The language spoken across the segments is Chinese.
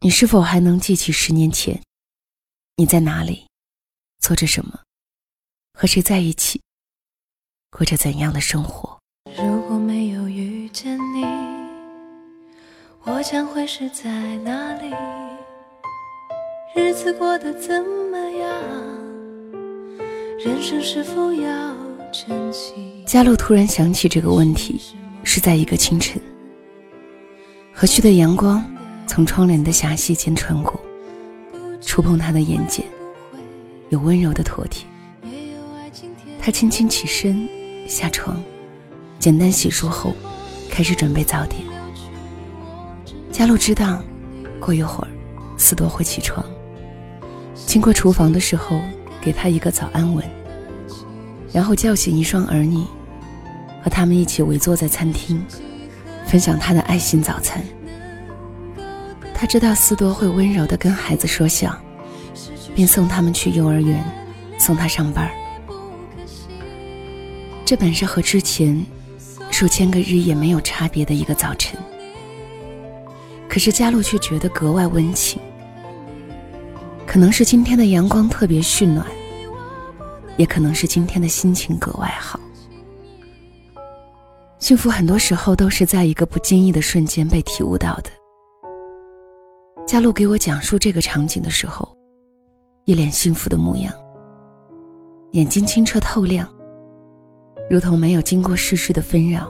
你是否还能记起十年前，你在哪里，做着什么，和谁在一起，过着怎样的生活？如果没有遇见你，我将会是在哪里？日子过得怎么样？人生是否要珍惜？佳璐突然想起这个问题，是在一个清晨，和煦的阳光。从窗帘的狭隙间穿过，触碰他的眼睑，有温柔的妥帖。他轻轻起身，下床，简单洗漱后，开始准备早点。佳璐知道，过一会儿，思多会起床。经过厨房的时候，给他一个早安吻，然后叫醒一双儿女，和他们一起围坐在餐厅，分享他的爱心早餐。他知道斯多会温柔地跟孩子说笑，并送他们去幼儿园，送他上班。这本是和之前数千个日夜没有差别的一个早晨，可是佳璐却觉得格外温情。可能是今天的阳光特别煦暖，也可能是今天的心情格外好。幸福很多时候都是在一个不经意的瞬间被体悟到的。佳璐给我讲述这个场景的时候，一脸幸福的模样，眼睛清澈透亮，如同没有经过世事的纷扰。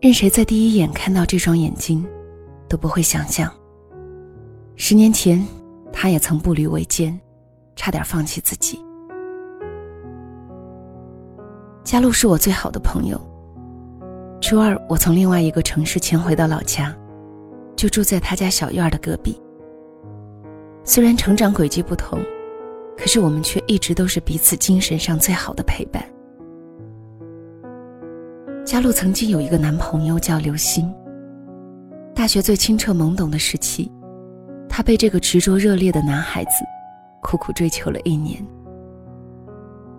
任谁在第一眼看到这双眼睛，都不会想象，十年前，他也曾步履维艰，差点放弃自己。佳璐是我最好的朋友。初二，我从另外一个城市迁回到老家。就住在他家小院的隔壁。虽然成长轨迹不同，可是我们却一直都是彼此精神上最好的陪伴。佳璐曾经有一个男朋友叫刘星。大学最清澈懵懂的时期，她被这个执着热烈的男孩子苦苦追求了一年。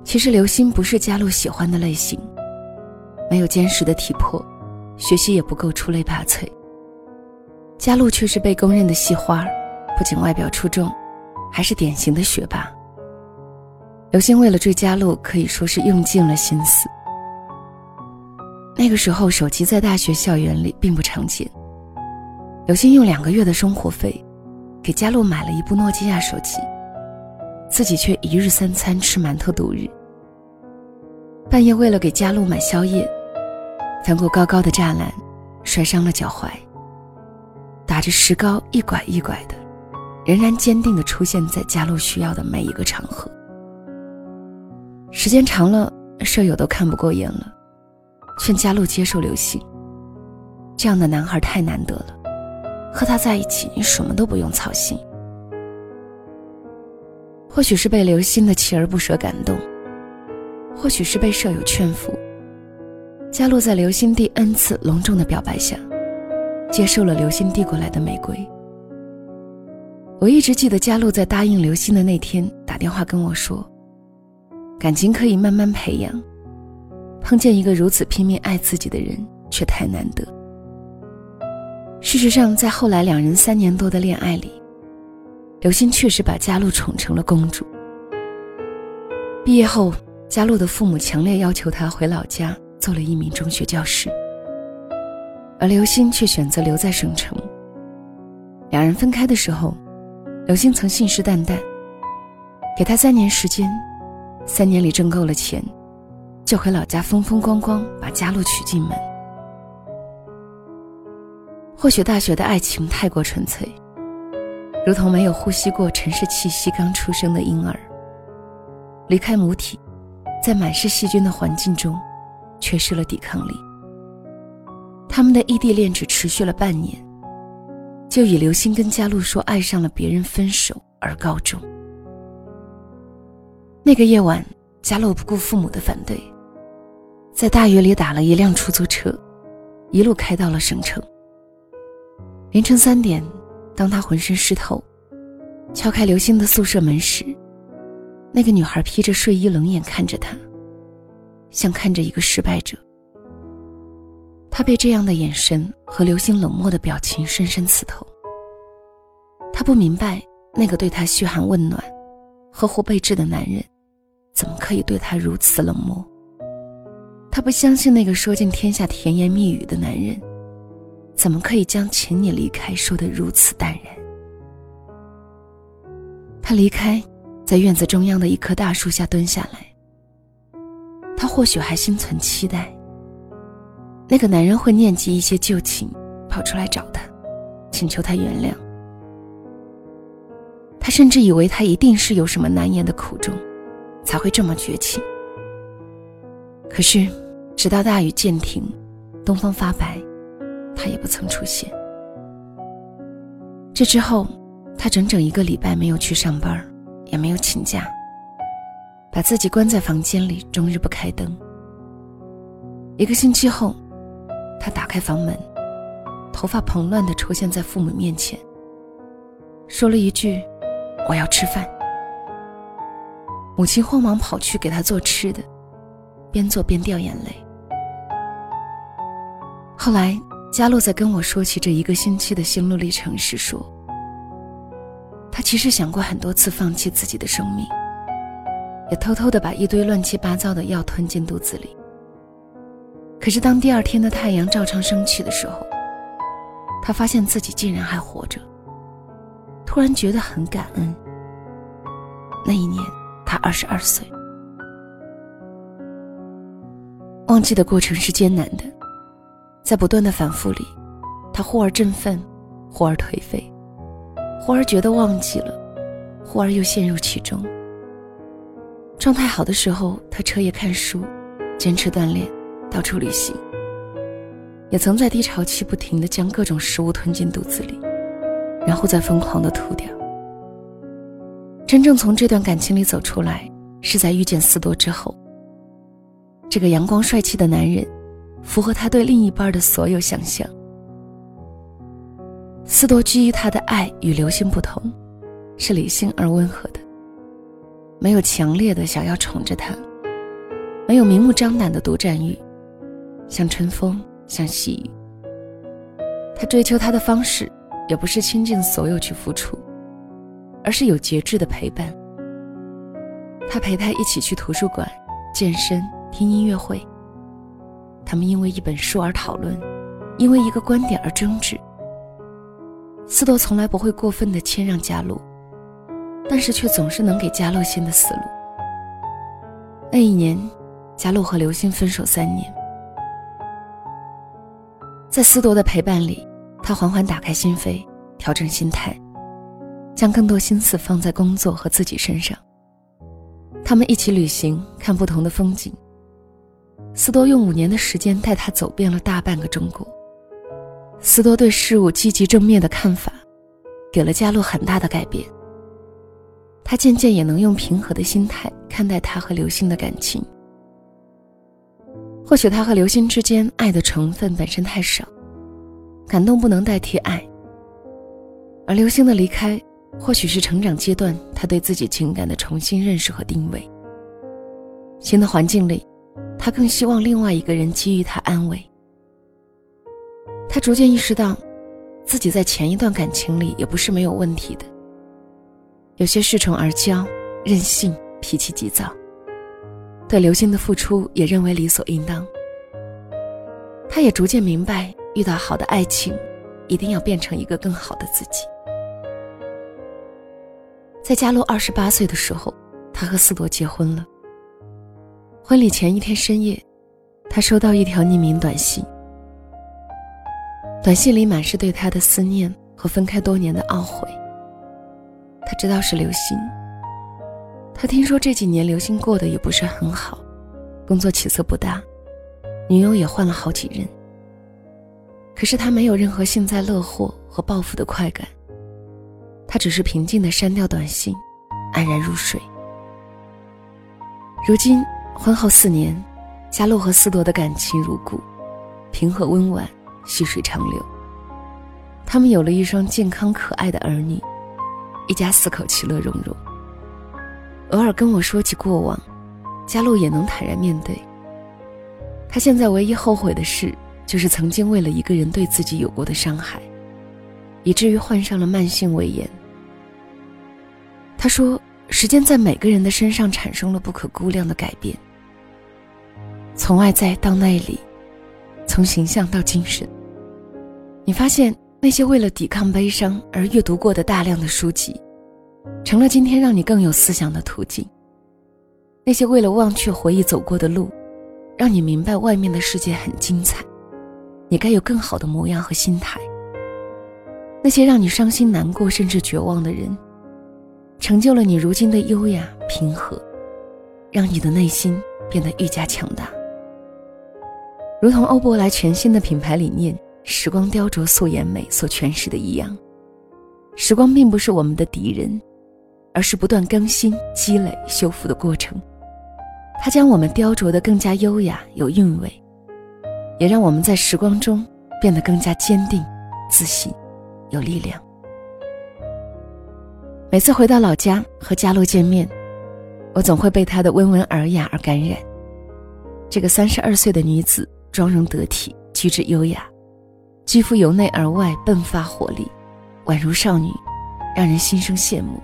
其实刘星不是佳璐喜欢的类型，没有坚实的体魄，学习也不够出类拔萃。佳璐却是被公认的戏花，不仅外表出众，还是典型的学霸。刘星为了追佳璐，可以说是用尽了心思。那个时候，手机在大学校园里并不常见。刘星用两个月的生活费，给佳璐买了一部诺基亚手机，自己却一日三餐吃馒头度日。半夜为了给佳璐买宵夜，翻过高高的栅栏，摔伤了脚踝。打着石膏，一拐一拐的，仍然坚定地出现在佳璐需要的每一个场合。时间长了，舍友都看不过眼了，劝佳璐接受刘星。这样的男孩太难得了，和他在一起，你什么都不用操心。或许是被刘星的锲而不舍感动，或许是被舍友劝服，佳璐在刘星第 n 次隆重的表白下。接受了刘星递过来的玫瑰。我一直记得佳璐在答应刘星的那天打电话跟我说：“感情可以慢慢培养，碰见一个如此拼命爱自己的人却太难得。”事实上，在后来两人三年多的恋爱里，刘星确实把佳璐宠成了公主。毕业后，佳璐的父母强烈要求她回老家做了一名中学教师。而刘星却选择留在省城。两人分开的时候，刘星曾信誓旦旦，给他三年时间，三年里挣够了钱，就回老家风风光光把佳璐娶进门。或许大学的爱情太过纯粹，如同没有呼吸过城市气息刚出生的婴儿，离开母体，在满是细菌的环境中，缺失了抵抗力。他们的异地恋只持续了半年，就以刘星跟佳璐说爱上了别人分手而告终。那个夜晚，佳璐不顾父母的反对，在大雨里打了一辆出租车，一路开到了省城。凌晨三点，当他浑身湿透，敲开刘星的宿舍门时，那个女孩披着睡衣，冷眼看着他，像看着一个失败者。他被这样的眼神和流星冷漠的表情深深刺痛。他不明白，那个对他嘘寒问暖、呵护备至的男人，怎么可以对他如此冷漠。他不相信那个说尽天下甜言蜜语的男人，怎么可以将“请你离开”说得如此淡然。他离开，在院子中央的一棵大树下蹲下来。他或许还心存期待，那个男人会念及一些旧情，跑出来找她，请求她原谅。她甚至以为他一定是有什么难言的苦衷，才会这么绝情。可是，直到大雨渐停，东方发白，他也不曾出现。这之后，他整整一个礼拜没有去上班，也没有请假，把自己关在房间里，终日不开灯。一个星期后，他打开房门，头发蓬乱地出现在父母面前，说了一句。我要吃饭。母亲慌忙跑去给他做吃的，边做边掉眼泪。后来，佳洛在跟我说起这一个星期的心路历程时说：“他其实想过很多次放弃自己的生命，也偷偷的把一堆乱七八糟的药吞进肚子里。可是，当第二天的太阳照常升起的时候，他发现自己竟然还活着。”突然觉得很感恩。那一年，他二十二岁。忘记的过程是艰难的，在不断的反复里，他忽而振奋，忽而颓废，忽而觉得忘记了，忽而又陷入其中。状态好的时候，他彻夜看书，坚持锻炼，到处旅行。也曾在低潮期不停的将各种食物吞进肚子里。然后再疯狂的吐掉。真正从这段感情里走出来，是在遇见斯多之后。这个阳光帅气的男人，符合他对另一半的所有想象。斯多基于他的爱与刘星不同，是理性而温和的，没有强烈的想要宠着他，没有明目张胆的独占欲，像春风，像细雨。他追求他的方式。也不是倾尽所有去付出，而是有节制的陪伴。他陪他一起去图书馆、健身、听音乐会。他们因为一本书而讨论，因为一个观点而争执。斯多从来不会过分的谦让加洛，但是却总是能给加洛新的思路。那一年，加洛和刘星分手三年，在斯多的陪伴里。他缓缓打开心扉，调整心态，将更多心思放在工作和自己身上。他们一起旅行，看不同的风景。斯多用五年的时间带他走遍了大半个中国。斯多对事物积极正面的看法，给了加洛很大的改变。他渐渐也能用平和的心态看待他和刘星的感情。或许他和刘星之间爱的成分本身太少。感动不能代替爱，而刘星的离开，或许是成长阶段他对自己情感的重新认识和定位。新的环境里，他更希望另外一个人给予他安慰。他逐渐意识到，自己在前一段感情里也不是没有问题的，有些恃宠而骄、任性、脾气急躁，对刘星的付出也认为理所应当。他也逐渐明白。遇到好的爱情，一定要变成一个更好的自己。在加洛二十八岁的时候，他和斯朵结婚了。婚礼前一天深夜，他收到一条匿名短信，短信里满是对他的思念和分开多年的懊悔。他知道是刘星。他听说这几年刘星过得也不是很好，工作起色不大，女友也换了好几任。可是他没有任何幸灾乐祸和报复的快感，他只是平静的删掉短信，安然入睡。如今婚后四年，加洛和斯多的感情如故，平和温婉，细水长流。他们有了一双健康可爱的儿女，一家四口其乐融融。偶尔跟我说起过往，佳璐也能坦然面对。他现在唯一后悔的事。就是曾经为了一个人对自己有过的伤害，以至于患上了慢性胃炎，他说：“时间在每个人的身上产生了不可估量的改变，从外在到内里，从形象到精神。你发现那些为了抵抗悲伤而阅读过的大量的书籍，成了今天让你更有思想的途径。那些为了忘却回忆走过的路，让你明白外面的世界很精彩，你该有更好的模样和心态。那些让你伤心难过甚至绝望的人。”成就了你如今的优雅平和，让你的内心变得愈加强大。如同欧珀莱全新的品牌理念“时光雕琢素颜美”所诠释的一样，时光并不是我们的敌人，而是不断更新、积累、修复的过程。它将我们雕琢得更加优雅、有韵味，也让我们在时光中变得更加坚定、自信、有力量。每次回到老家和佳璐见面，我总会被她的温文尔雅而感染。这个三十二岁的女子，妆容得体，举止优雅，肌肤由内而外迸发活力，宛如少女，让人心生羡慕。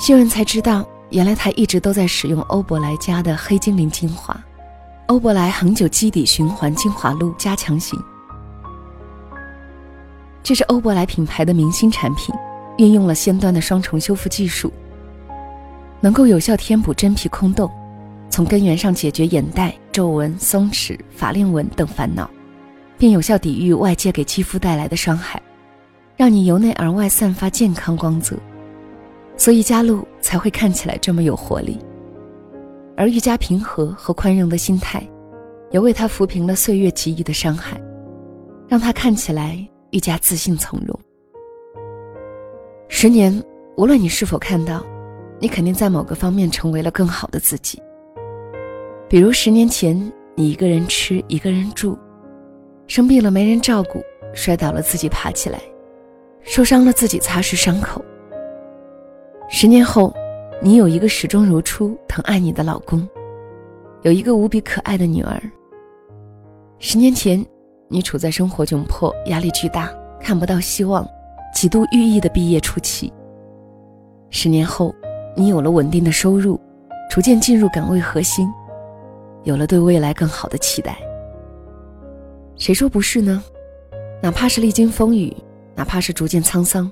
细问才知道，原来她一直都在使用欧珀莱家的黑精灵精华，欧珀莱恒久肌底循环精华露加强型。这是欧珀莱品牌的明星产品。运用了先端的双重修复技术，能够有效填补真皮空洞，从根源上解决眼袋、皱纹、松弛、法令纹等烦恼，并有效抵御外界给肌肤带来的伤害，让你由内而外散发健康光泽。所以佳璐才会看起来这么有活力，而愈加平和和宽容的心态，也为他抚平了岁月给予的伤害，让他看起来愈加自信从容。十年，无论你是否看到，你肯定在某个方面成为了更好的自己。比如十年前，你一个人吃，一个人住，生病了没人照顾，摔倒了自己爬起来，受伤了自己擦拭伤口。十年后，你有一个始终如初、疼爱你的老公，有一个无比可爱的女儿。十年前，你处在生活窘迫、压力巨大、看不到希望。几度寓意的毕业初期。十年后，你有了稳定的收入，逐渐进入岗位核心，有了对未来更好的期待。谁说不是呢？哪怕是历经风雨，哪怕是逐渐沧桑，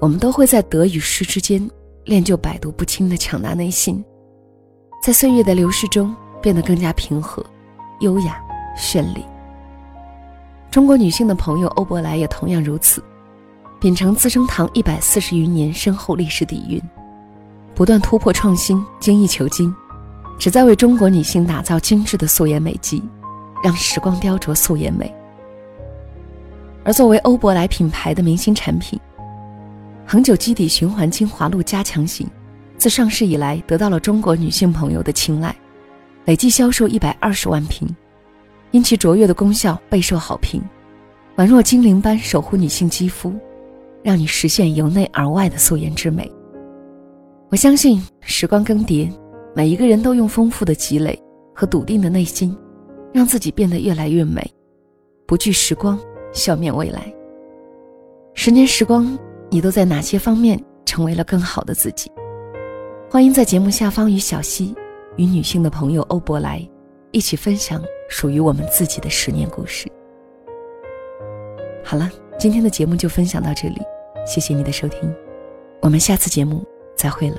我们都会在得与失之间练就百毒不侵的强大内心，在岁月的流逝中变得更加平和、优雅、绚丽。中国女性的朋友欧珀莱也同样如此。秉承资生堂一百四十余年深厚历史底蕴，不断突破创新，精益求精，旨在为中国女性打造精致的素颜美肌，让时光雕琢素颜美。而作为欧珀莱品牌的明星产品，恒久肌底循环精华露加强型，自上市以来得到了中国女性朋友的青睐，累计销售一百二十万瓶，因其卓越的功效备受好评，宛若精灵般守护女性肌肤。让你实现由内而外的素颜之美。我相信时光更迭，每一个人都用丰富的积累和笃定的内心，让自己变得越来越美，不惧时光，笑面未来。十年时光，你都在哪些方面成为了更好的自己？欢迎在节目下方与小溪、与女性的朋友欧伯莱一起分享属于我们自己的十年故事。好了。今天的节目就分享到这里，谢谢你的收听，我们下次节目再会了。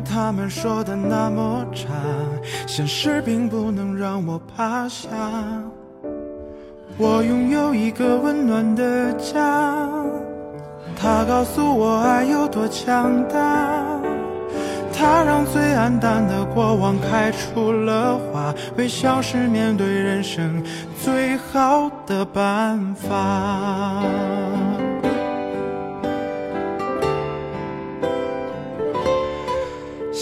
他们说的那么差，现实并不能让我趴下。我拥有一个温暖的家，它告诉我爱有多强大。它让最黯淡的过往开出了花，微笑是面对人生最好的办法。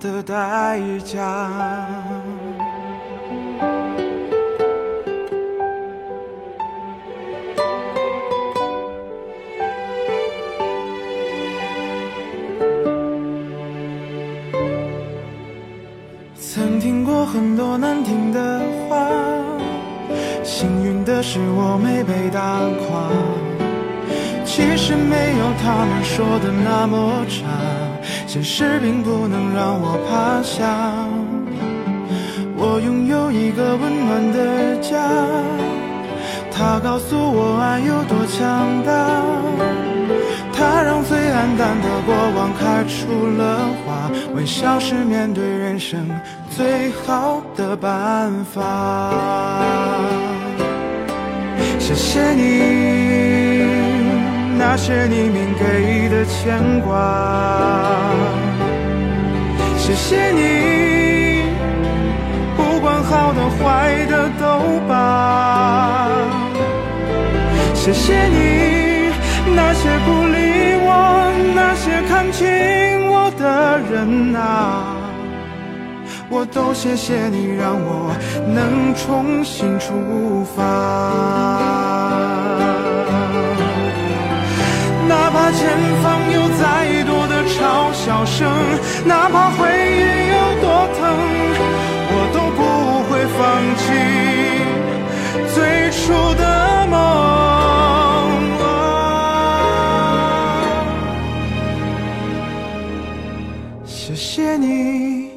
的代价。曾听过很多难听的话，幸运的是我没被打垮。其实没有他们说的那么差，现实并不能让我趴下。我拥有一个温暖的家，它告诉我爱有多强大。它让最黯淡的过往开出了花，微笑是面对人生最好的办法。谢谢你，那些匿名给的牵挂。谢谢你，不管好的坏的都罢。谢谢你，那些不理我、那些看清我的人啊，我都谢谢你，让我能重新出发。前方有再多的嘲笑声，哪怕回忆有多疼，我都不会放弃最初的梦。谢谢你，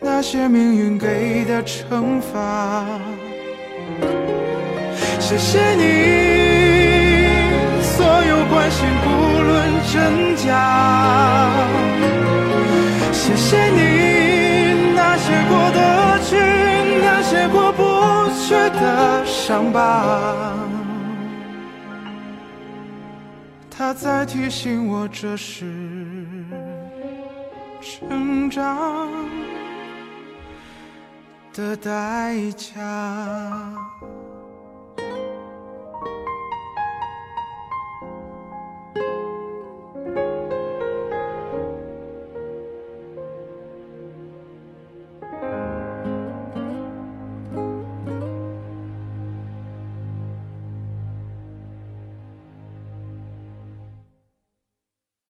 那些命运给的惩罚。谢谢你，真假。谢谢你，那些过得去，那些过不去的伤疤。它在提醒我，这是成长的代价。